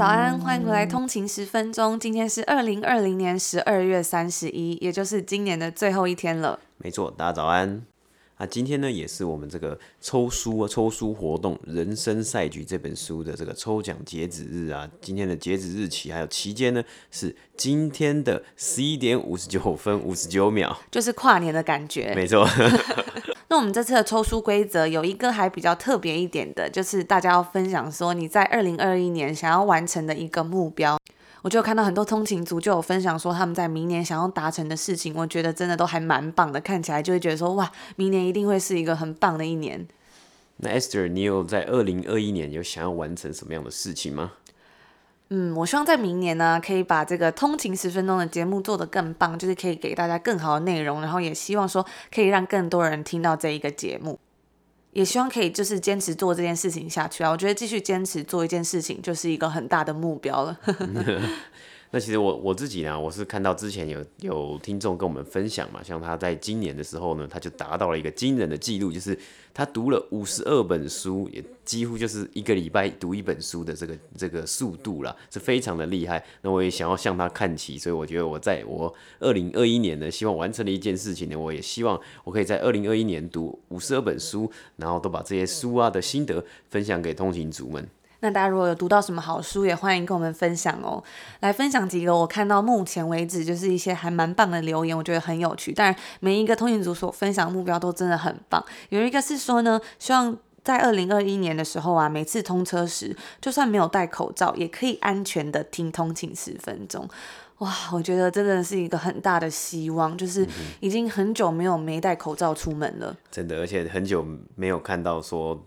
早安，欢迎回来通勤十分钟。今天是二零二零年十二月三十一，也就是今年的最后一天了。没错，大家早安。啊今天呢，也是我们这个抽书抽书活动《人生赛局》这本书的这个抽奖截止日啊。今天的截止日期还有期间呢，是今天的十一点五十九分五十九秒，就是跨年的感觉。没错。那我们这次的抽书规则有一个还比较特别一点的，就是大家要分享说你在二零二一年想要完成的一个目标。我就看到很多通勤族就有分享说他们在明年想要达成的事情，我觉得真的都还蛮棒的，看起来就会觉得说哇，明年一定会是一个很棒的一年。那 Esther，你有在二零二一年有想要完成什么样的事情吗？嗯，我希望在明年呢，可以把这个通勤十分钟的节目做得更棒，就是可以给大家更好的内容，然后也希望说可以让更多人听到这一个节目，也希望可以就是坚持做这件事情下去啊。我觉得继续坚持做一件事情就是一个很大的目标了。那其实我我自己呢，我是看到之前有有听众跟我们分享嘛，像他在今年的时候呢，他就达到了一个惊人的记录，就是他读了五十二本书，也几乎就是一个礼拜读一本书的这个这个速度啦，是非常的厉害。那我也想要向他看齐，所以我觉得我在我二零二一年呢，希望完成的一件事情呢，我也希望我可以在二零二一年读五十二本书，然后都把这些书啊的心得分享给通勤族们。那大家如果有读到什么好书，也欢迎跟我们分享哦。来分享几个我看到目前为止就是一些还蛮棒的留言，我觉得很有趣。当然，每一个通勤族所分享的目标都真的很棒。有一个是说呢，希望在二零二一年的时候啊，每次通车时，就算没有戴口罩，也可以安全的听通勤十分钟。哇，我觉得真的是一个很大的希望，就是已经很久没有没戴口罩出门了。真的，而且很久没有看到说。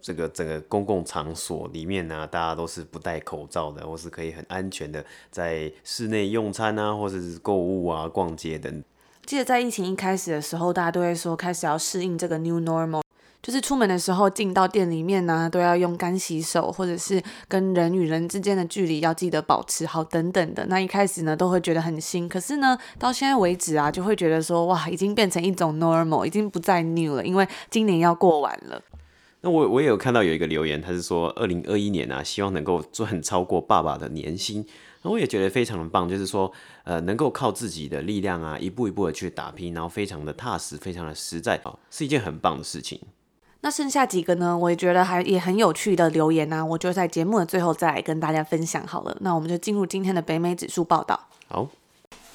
这个整个公共场所里面呢、大家都是不戴口罩的，或是可以很安全的在室内用餐啊，或者是购物啊、逛街等。记得在疫情一开始的时候，大家都会说开始要适应这个 new normal，就是出门的时候进到店里面呢、都要用干洗手，或者是跟人与人之间的距离要记得保持好等等的。那一开始呢，都会觉得很新，可是呢，到现在为止啊，就会觉得说哇，已经变成一种 normal，已经不再 new 了，因为今年要过完了。那我我也有看到有一个留言，他是说二零二一年啊，希望能够赚超过爸爸的年薪。那我也觉得非常的棒，就是说，呃，能够靠自己的力量啊，一步一步的去打拼，然后非常的踏实，非常的实在啊，是一件很棒的事情。那剩下几个呢，我也觉得还也很有趣的留言啊，我就在节目的最后再来跟大家分享好了。那我们就进入今天的北美指数报道。好。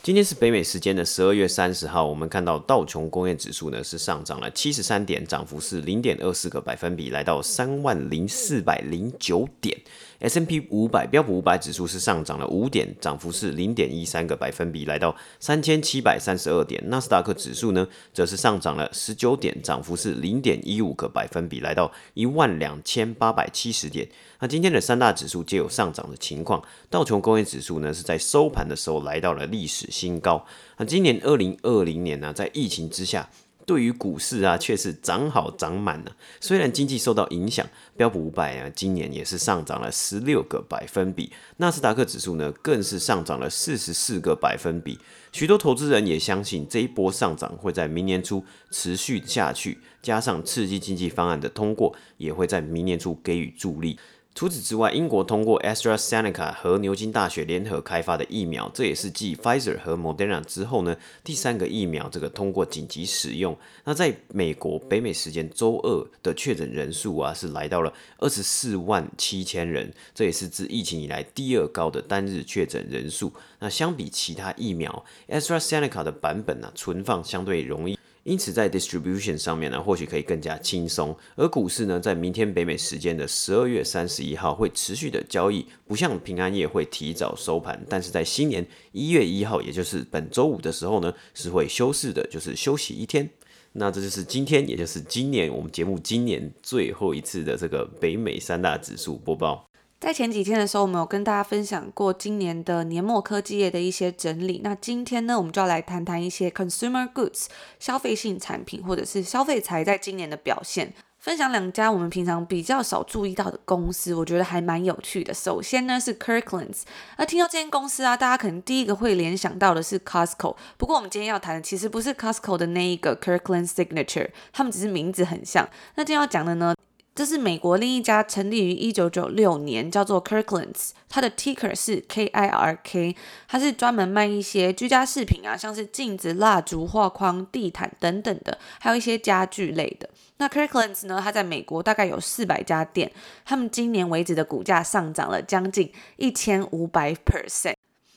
今天是北美时间的十二月三十号，我们看到道琼工业指数呢是上涨了七十三点，涨幅是零点二四个百分比，来到三万零四百零九点。S&P 五百标普五百指数是上涨了五点，涨幅是零点一三个百分比，来到三千七百三十二点。纳斯达克指数呢则是上涨了十九点，涨幅是零点一五个百分比，来到一万两千八百七十点。那今天的三大指数皆有上涨的情况，道琼工业指数呢是在收盘的时候来到了历史新高。那今年二零二零年呢，在疫情之下，对于股市啊却是涨好涨满了。虽然经济受到影响，标普五百啊今年也是上涨了十六个百分比，纳斯达克指数呢更是上涨了四十四个百分比。许多投资人也相信这一波上涨会在明年初持续下去，加上刺激经济方案的通过，也会在明年初给予助力。除此之外，英国通过 AstraZeneca 和牛津大学联合开发的疫苗，这也是继 Pfizer 和 Moderna 之后呢第三个疫苗这个通过紧急使用。那在美国北美时间周二的确诊人数啊是来到了二十四万七千人，这也是自疫情以来第二高的单日确诊人数。那相比其他疫苗，AstraZeneca 的版本呢、存放相对容易。因此，在 distribution 上面呢，或许可以更加轻松。而股市呢，在明天北美时间的十二月三十一号会持续的交易，不像平安夜会提早收盘。但是在新年一月一号，也就是本周五的时候呢，是会休市的，就是休息一天。那这就是今天，也就是今年我们节目今年最后一次的这个北美三大指数播报。在前几天的时候，我们有跟大家分享过今年的年末科技业的一些整理。那今天呢，我们就要来谈谈一些 consumer goods 消费性产品或者是消费财在今年的表现。分享两家我们平常比较少注意到的公司，我觉得还蛮有趣的。首先呢是 Kirkland's，那听到这间公司啊，大家可能第一个会联想到的是 Costco。不过我们今天要谈的其实不是 Costco 的那一个 Kirklands Signature，他们只是名字很像。那今天要讲的呢，这是美国另一家成立于一九九六年，叫做 Kirkland's，它的 ticker 是 KIRK，它是专门卖一些居家饰品啊，像是镜子、蜡烛、画框、地毯等等的，还有一些家具类的。那 Kirkland's 呢，它在美国大概有四百家店，他们今年为止的股价上涨了将近一千五百 percent。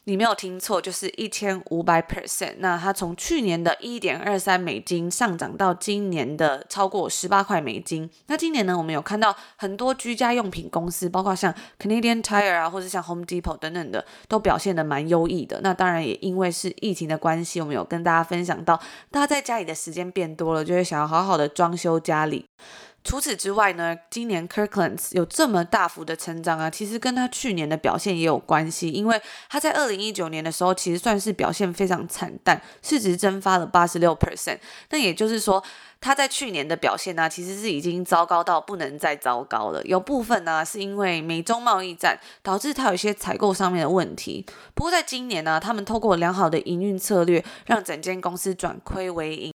你没有听错，就是一千五百 percent。那它从去年的一点二三美金上涨到今年的超过十八块美金。那今年呢，我们有看到很多居家用品公司，包括像 Canadian Tire 啊，或者像 Home Depot 等等的，都表现得蛮优异的。那当然也因为是疫情的关系，我们有跟大家分享到，大家在家里的时间变多了，就会想要好好的装修家里。除此之外呢，今年 Kirkland's 有这么大幅的成长啊，其实跟他去年的表现也有关系。因为他在二零一九年的时候，其实算是表现非常惨淡，市值蒸发了八十六 percent。那也就是说，他在去年的表现呢，其实是已经糟糕到不能再糟糕了。有部分呢，是因为美中贸易战导致他有一些采购上面的问题。不过在今年呢，他们透过良好的营运策略，让整间公司转亏为盈。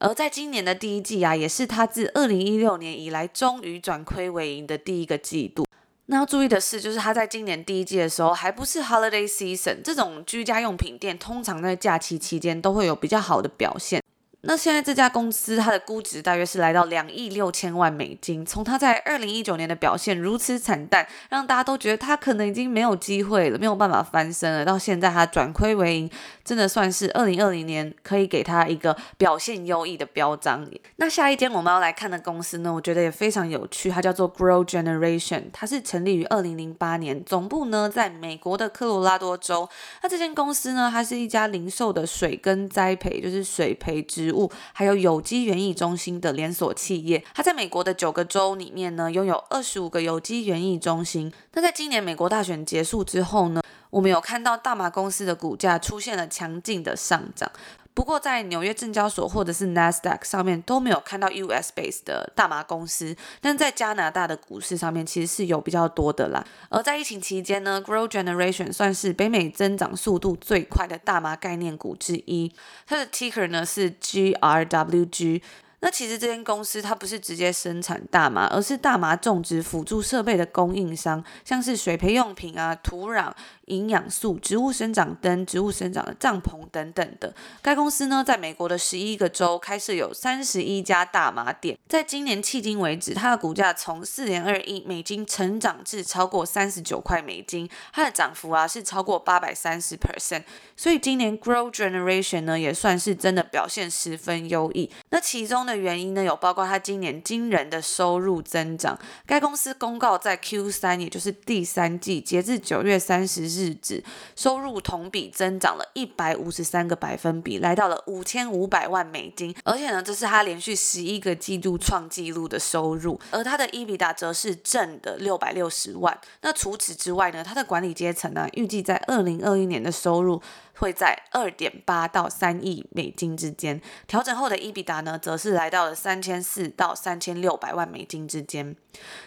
而在今年的第一季啊，也是他自二零一六年以来终于转亏为盈的第一个季度。那要注意的是，就是他在今年第一季的时候，还不是 Holiday Season，这种居家用品店通常在假期期间都会有比较好的表现。那现在这家公司它的估值大约是来到两亿六千万美金。从它在二零一九年的表现如此惨淡，让大家都觉得它可能已经没有机会了，没有办法翻身了。到现在它转亏为盈，真的算是二零二零年可以给它一个表现优异的标章。那下一间我们要来看的公司呢，我觉得也非常有趣，它叫做 Grow Generation，它是成立于二零零八年，总部呢在美国的科罗拉多州。那这间公司呢，它是一家零售的水耕栽培，就是水培植。植物还有有机园艺中心的连锁企业，它在美国的九个州里面呢，拥有二十五个有机园艺中心。那在今年美国大选结束之后呢，我们有看到大麻公司的股价出现了强劲的上涨。不过，在纽约证交所或者是 Nasdaq 上面都没有看到 US base 的大麻公司，但在加拿大的股市上面其实是有比较多的啦。而在疫情期间呢，Grow Generation 算是北美增长速度最快的大麻概念股之一，它的 ticker 呢是 GRWG。那其实这间公司它不是直接生产大麻，而是大麻种植辅助设备的供应商，像是水培用品啊、土壤、营养素、植物生长灯、植物生长的帐篷等等的。该公司呢，在美国的十一个州开设有三十一家大麻店。在今年迄今为止，它的股价从四点二亿美金成长至超过三十九块美金，它的涨幅啊是超过八百三十 percent。所以今年 Grow Generation 呢，也算是真的表现十分优异。那其中的原因呢，有包括它今年惊人的收入增长。该公司公告在 Q 三，也就是第三季，截至九月三十日日子，收入同比增长了一百五十三个百分比，来到了五千五百万美金。而且呢，这是他连续十一个季度创纪录的收入。而他的 EBITDA 则是正的六百六十万。那除此之外呢，他的管理阶层呢，预计在二零二一年的收入。会在二点八到三亿美金之间，调整后的 EBITDA 呢，则是来到了三千四到三千六百万美金之间。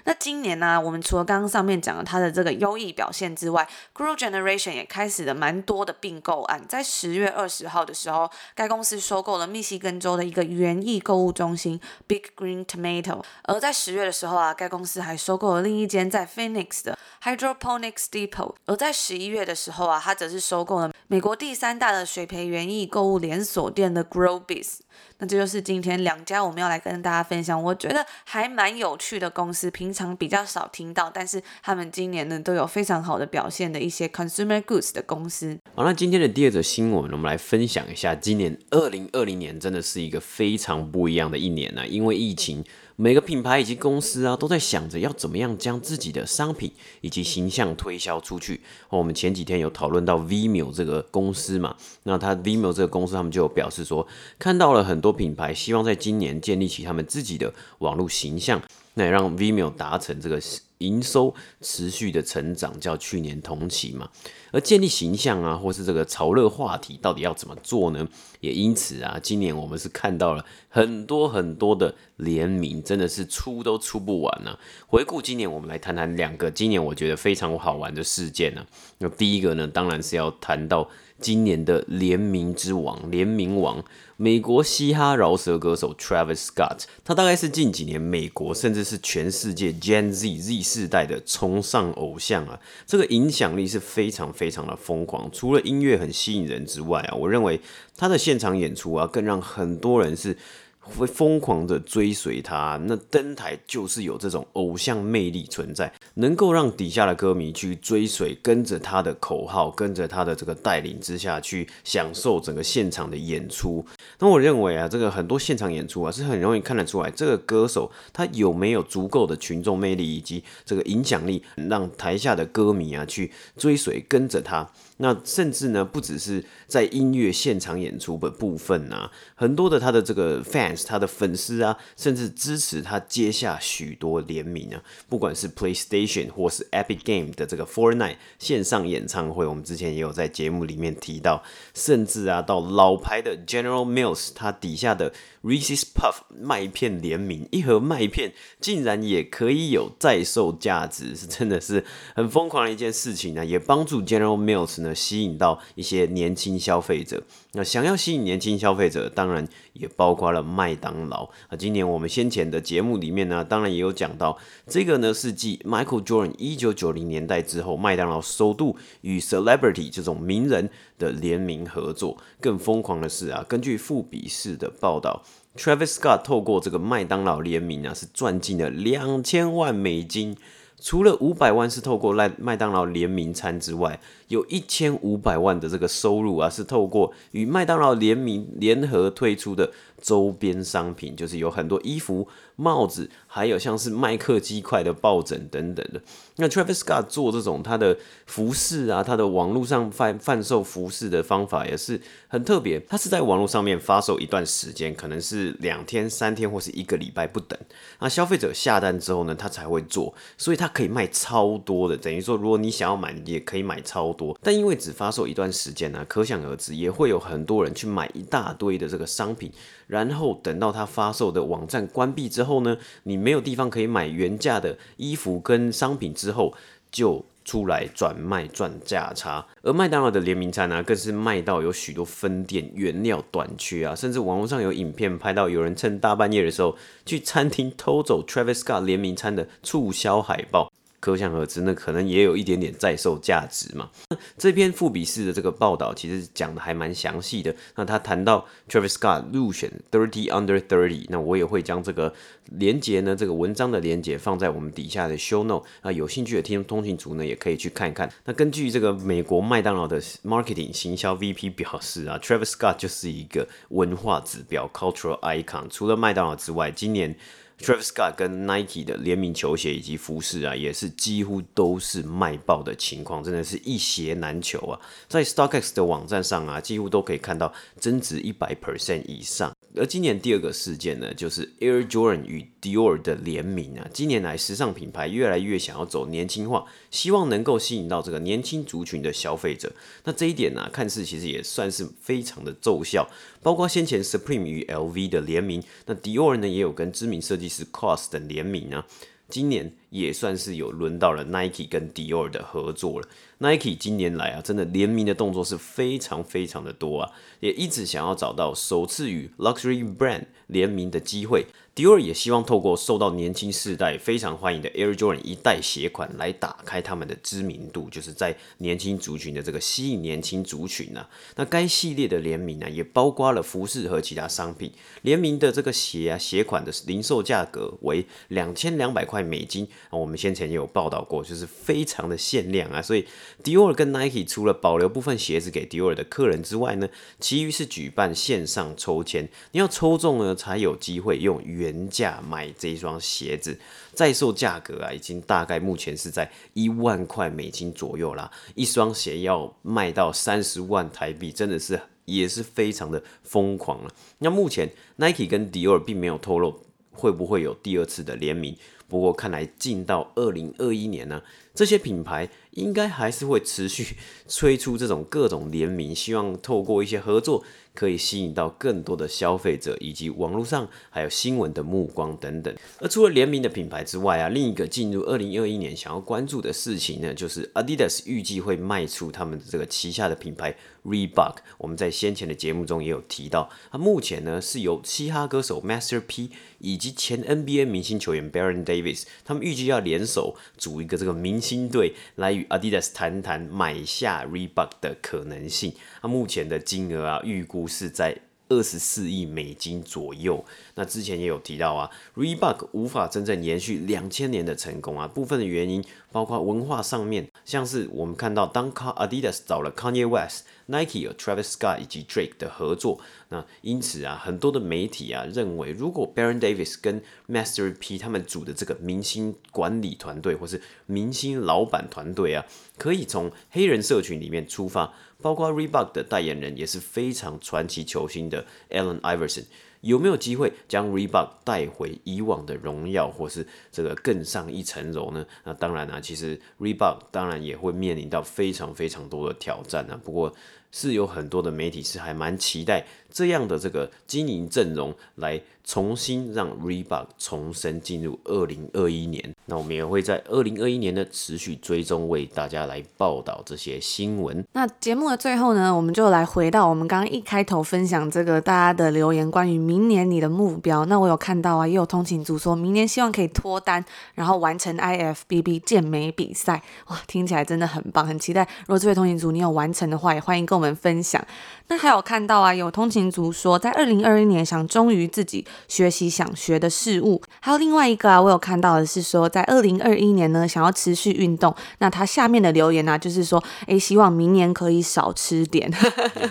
那今年呢、我们除了刚刚上面讲的它的这个优异表现之外，Grow Generation 也开始了蛮多的并购案。在十月二十号的时候，该公司收购了密西根州的一个园艺购物中心 Big Green Tomato。而在十月的时候啊，该公司还收购了另一间在 Phoenix 的 Hydroponics Depot。而在十一月的时候啊，它则是收购了美国第三大的水培园艺购物连锁店的 GrowBiz。那这就是今天两家我们要来跟大家分享，我觉得还蛮有趣的公司，平常比较少听到，但是他们今年呢都有非常好的表现的一些 consumer goods 的公司。好，那今天的第二则新闻，我们来分享一下，今年二零二零年真的是一个非常不一样的一年呢，因为疫情。每个品牌以及公司啊，都在想着要怎么样将自己的商品以及形象推销出去。我们前几天有讨论到 Vimeo 这个公司嘛，那他 Vimeo 这个公司，他们就表示说，看到了很多品牌希望在今年建立起他们自己的网络形象。那也让 Vimeo 达成这个营收持续的成长，较去年同期嘛。而建立形象啊，或是这个潮热话题，到底要怎么做呢？也因此啊，今年我们是看到了很多很多的联名，真的是出都出不完呢、啊。回顾今年，我们来谈谈两个今年我觉得非常好玩的事件呢、啊。那第一个呢，当然是要谈到。今年的联名之王，联名王，美国嘻哈饶舌歌手 Travis Scott，他大概是近几年美国甚至是全世界 Gen Z Z 世代的崇尚偶像啊，这个影响力是非常非常的疯狂。除了音乐很吸引人之外啊，我认为他的现场演出啊，更让很多人是。会疯狂的追随他，那登台就是有这种偶像魅力存在，能够让底下的歌迷去追随，跟着他的口号，跟着他的这个带领之下去享受整个现场的演出。那我认为啊，这个很多现场演出啊，是很容易看得出来，这个歌手他有没有足够的群众魅力以及这个影响力，让台下的歌迷啊去追随，跟着他。那甚至呢，不只是在音乐现场演出的部分啊，很多的他的这个 fans，他的粉丝啊，甚至支持他接下许多联名啊，不管是 PlayStation 或是 Epic Game 的这个 Fortnite 线上演唱会，我们之前也有在节目里面提到，甚至啊，到老牌的 General Mills，它底下的 Reese's Puff 麦片联名，一盒麦片竟然也可以有在售价值，是真的是很疯狂的一件事情呢，也帮助 General Mills 呢。吸引到一些年轻消费者，那想要吸引年轻消费者，当然也包括了麦当劳啊。今年我们先前的节目里面呢，当然也有讲到，这个呢是继 Michael Jordan 一九九零年代之后，麦当劳首度与 Celebrity 这种名人的联名合作。更疯狂的是啊，根据富比士的报道，Travis Scott 透过这个麦当劳联名啊，是赚进了两千万美金。除了五百万是透过麦麦当劳联名餐之外，有一千五百万的这个收入啊，是透过与麦当劳联名联合推出的周边商品，就是有很多衣服、帽子，还有像是麦克鸡块的抱枕等等的。那 Travis Scott 做这种他的服饰啊，他的网络上贩贩售服饰的方法也是很特别。他是在网络上面发售一段时间，可能是两天、三天或是一个礼拜不等。那消费者下单之后呢，他才会做，所以他可以卖超多的。等于说，如果你想要买，也可以买超多。多但因为只发售一段时间呢，可想而知，也会有很多人去买一大堆的这个商品。然后等到他发售的网站关闭之后呢，你没有地方可以买原价的衣服跟商品之后，就出来转卖赚价差。而麦当劳的联名餐呢，更是卖到有许多分店原料短缺啊，甚至网络上有影片拍到有人趁大半夜的时候去餐厅偷走 Travis Scott 联名餐的促销海报。可想而知，那可能也有一点点在售价值嘛。那这篇富比士的这个报道其实讲的还蛮详细的。那他谈到 Travis Scott 入选 Thirty Under Thirty，那我也会将这个连接呢，这个文章的连接放在我们底下的 Show Note 啊，有兴趣的听通讯族呢，也可以去看一看。那根据这个美国麦当劳的 Marketing 行销 VP 表示啊，Travis Scott 就是一个文化指标 Cultural Icon。除了麦当劳之外，今年。Travis Scott 跟 Nike 的联名球鞋以及服饰啊，也是几乎都是卖爆的情况，真的是一鞋难求啊！在 StockX 的网站上啊，几乎都可以看到增值一百 percent 以上。而今年第二个事件呢，就是 Air Jordan 与 Dior 的联名啊。近年来，时尚品牌越来越想要走年轻化，希望能够吸引到这个年轻族群的消费者。那这一点呢、看似其实也算是非常的奏效。包括先前 Supreme 与 LV 的联名，那 Dior 呢也有跟知名设计是 COS 的联名啊。今年也算是有轮到了 Nike 跟 Dior 的合作了。Nike 今年来啊，真的联名的动作是非常非常的多啊，也一直想要找到首次与 Luxury Brand 联名的机会。迪奥也希望透过受到年轻世代非常欢迎的 Air Jordan 一代鞋款来打开他们的知名度，就是在年轻族群的这个吸引年轻族群啊。那该系列的联名呢，也包括了服饰和其他商品。联名的这个鞋啊，鞋款的零售价格为两千两百块美金啊。我们先前也有报道过，就是非常的限量啊。所以迪奥跟 Nike 除了保留部分鞋子给迪奥的客人之外呢，其余是举办线上抽签，你要抽中呢才有机会用原原价买这一双鞋子，在售价格啊，已经大概目前是在一万块美金左右啦。一双鞋要卖到三十万台币，真的是也是非常的疯狂了。那目前 Nike 跟 Dior 并没有透露会不会有第二次的联名。不过看来进到二零二一年呢，这些品牌应该还是会持续 推出这种各种联名，希望透过一些合作。可以吸引到更多的消费者，以及网络上还有新闻的目光等等。而除了联名的品牌之外啊，另一个进入二零二一年想要关注的事情呢，就是 Adidas 预计会卖出他们的这个旗下的品牌 Reebok。我们在先前的节目中也有提到，它目前呢是由嘻哈歌手 Master P 以及前 NBA 明星球员 Baron Davis，他们预计要联手组一个这个明星队，来与 Adidas 谈谈买下 Reebok 的可能性。那目前的金额啊，预估是在二十四亿美金左右。那之前也有提到啊，Reebok 无法真正延续两千年的成功啊，部分的原因包括文化上面，像是我们看到当 Adidas 找了 Kanye West、Nike 有 Travis Scott 以及 Drake 的合作，那因此啊，很多的媒体啊认为，如果 Baron Davis 跟 Master P 他们组的这个明星管理团队或是明星老板团队啊，可以从黑人社群里面出发。包括 Reebok 的代言人也是非常传奇球星的 Allen Iverson，有没有机会将 Reebok 带回以往的荣耀，或是这个更上一层楼呢？那当然啊，其实 Reebok 当然也会面临到非常非常多的挑战啊。不过是有很多的媒体是还蛮期待这样的这个经营阵容来。重新让 Reebok 重生进入二零二一年，那我们也会在二零二一年呢持续追踪，为大家来报道这些新闻。那节目的最后呢，我们就来回到我们刚刚一开头分享这个大家的留言，关于明年你的目标。那我有看到啊，也有通勤族说明年希望可以脱单，然后完成 IFBB 健美比赛。哇，听起来真的很棒，很期待。如果这位通勤族你有完成的话，也欢迎跟我们分享。那还有看到啊，有通勤族说在二零二一年想忠于自己。学习想学的事物，还有另外一个啊，我有看到的是说，在二零二一年呢，想要持续运动。那他下面的留言呢、就是说，诶，希望明年可以少吃点。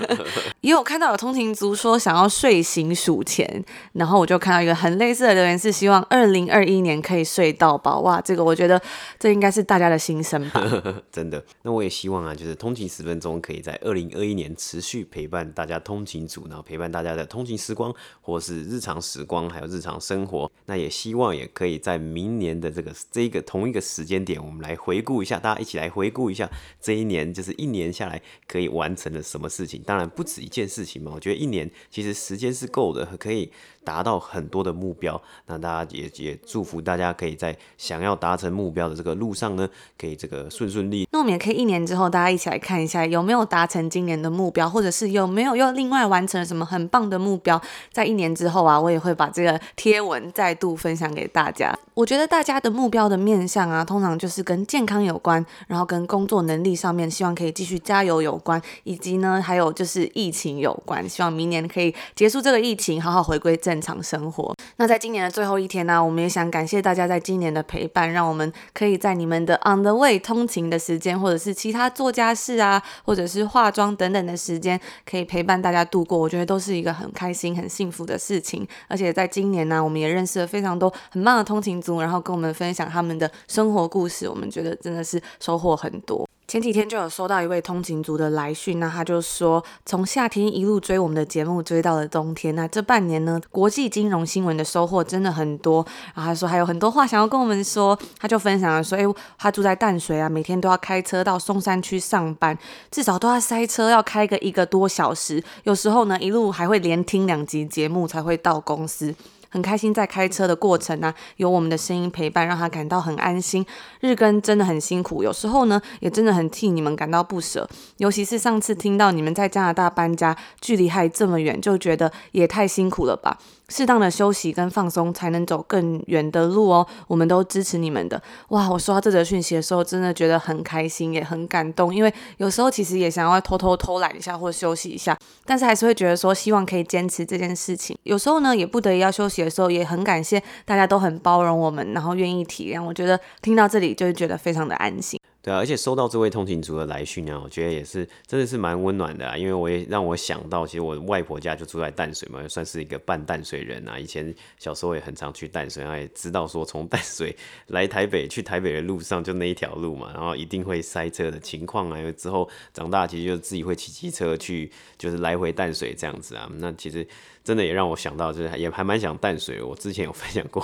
也有看到有通勤族说想要睡醒数钱，然后我就看到一个很类似的留言，是希望二零二一年可以睡到饱。哇，这个我觉得这应该是大家的心声吧。真的，那我也希望啊，就是通勤十分钟可以在二零二这一年持续陪伴大家通勤组，然后陪伴大家的通勤时光，或是日常时光。还有日常生活，那也希望也可以在明年的这个这个同一个时间点，我们来回顾一下，大家一起来回顾一下这一年，就是一年下来可以完成了什么事情。当然不止一件事情嘛，我觉得一年其实时间是够的，可以。达到很多的目标，那大家也也祝福大家可以在想要达成目标的这个路上呢，可以这个顺顺利。那我们也可以一年之后，大家一起来看一下有没有达成今年年的目标，或者是有没有又另外完成了什么很棒的目标。在一年之后啊，我也会把这个贴文再度分享给大家。我觉得大家的目标的面向啊，通常就是跟健康有关，然后跟工作能力上面希望可以继续加油有关，以及呢还有就是疫情有关，希望明年可以结束这个疫情，好好回归正常生活。那在今年的最后一天呢，我们也想感谢大家在今年的陪伴，让我们可以在你们的 on the way 通勤的时间，或者是其他做家事啊，或者是化妆等等的时间，可以陪伴大家度过。我觉得都是一个很开心、很幸福的事情。而且在今年呢，我们也认识了非常多很棒的通勤族，然后跟我们分享他们的生活故事，我们觉得真的是收获很多。前几天就有收到一位通勤族的来讯，那他就说从夏天一路追我们的节目追到了冬天，那这半年呢，国际金融新闻的收获真的很多。然后他说还有很多话想要跟我们说，他就分享了说，诶，他住在淡水啊，每天都要开车到松山区上班，至少都要塞车，要开个一个多小时，有时候呢一路还会连听两集节目才会到公司。很开心在开车的过程呢、啊，有我们的声音陪伴，让他感到很安心。日更真的很辛苦，有时候呢，也真的很替你们感到不舍。尤其是上次听到你们在加拿大搬家，距离还这么远，就觉得也太辛苦了吧。适当的休息跟放松，才能走更远的路哦。我们都支持你们的。哇，我收到这则讯息的时候，真的觉得很开心，也很感动。因为有时候其实也想要偷偷偷懒一下，或休息一下，但是还是会觉得说，希望可以坚持这件事情。有时候呢，也不得已要休息的时候，也很感谢大家都很包容我们，然后愿意体谅。我觉得听到这里，就会觉得非常的安心。对啊，而且收到这位通勤族的来讯啊，我觉得也是真的是蛮温暖的啊，因为我也让我想到，其实我外婆家就住在淡水嘛，算是一个半淡水人啊。以前小时候也很常去淡水，然后也知道说从淡水 来台北去台北的路上就那一条路嘛，然后一定会塞车的情况啊。因为之后长大，其实就自己会骑机车去，就是来回淡水这样子啊。那其实。真的也让我想到，就是也还蛮想淡水。我之前有分享过，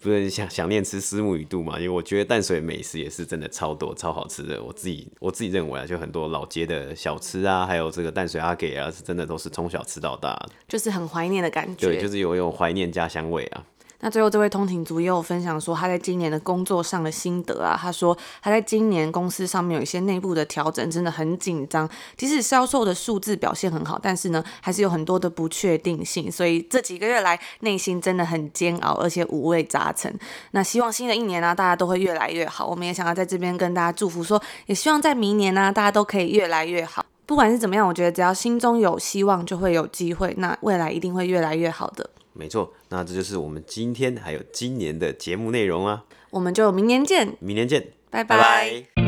不是想想念吃虱目鱼肚嘛？因为我觉得淡水美食也是真的超多、超好吃的。我自己我自己认为啊，就很多老街的小吃啊，还有这个淡水阿给啊，是真的都是从小吃到大的，就是很怀念的感觉。对，就是有一种怀念家乡味啊。那最后这位通勤族也有分享说，他在今年的工作上的心得啊。他说他在今年公司上面有一些内部的调整，真的很紧张。即使销售的数字表现很好，但是呢，还是有很多的不确定性。所以这几个月来，内心真的很煎熬，而且五味杂陈。那希望新的一年呢、大家都会越来越好。我们也想要在这边跟大家祝福说，也希望在明年呢、大家都可以越来越好。不管是怎么样，我觉得只要心中有希望，就会有机会。那未来一定会越来越好的。没错，那这就是我们今天还有今年的节目内容啊。我们就明年见，明年见，拜拜。拜拜。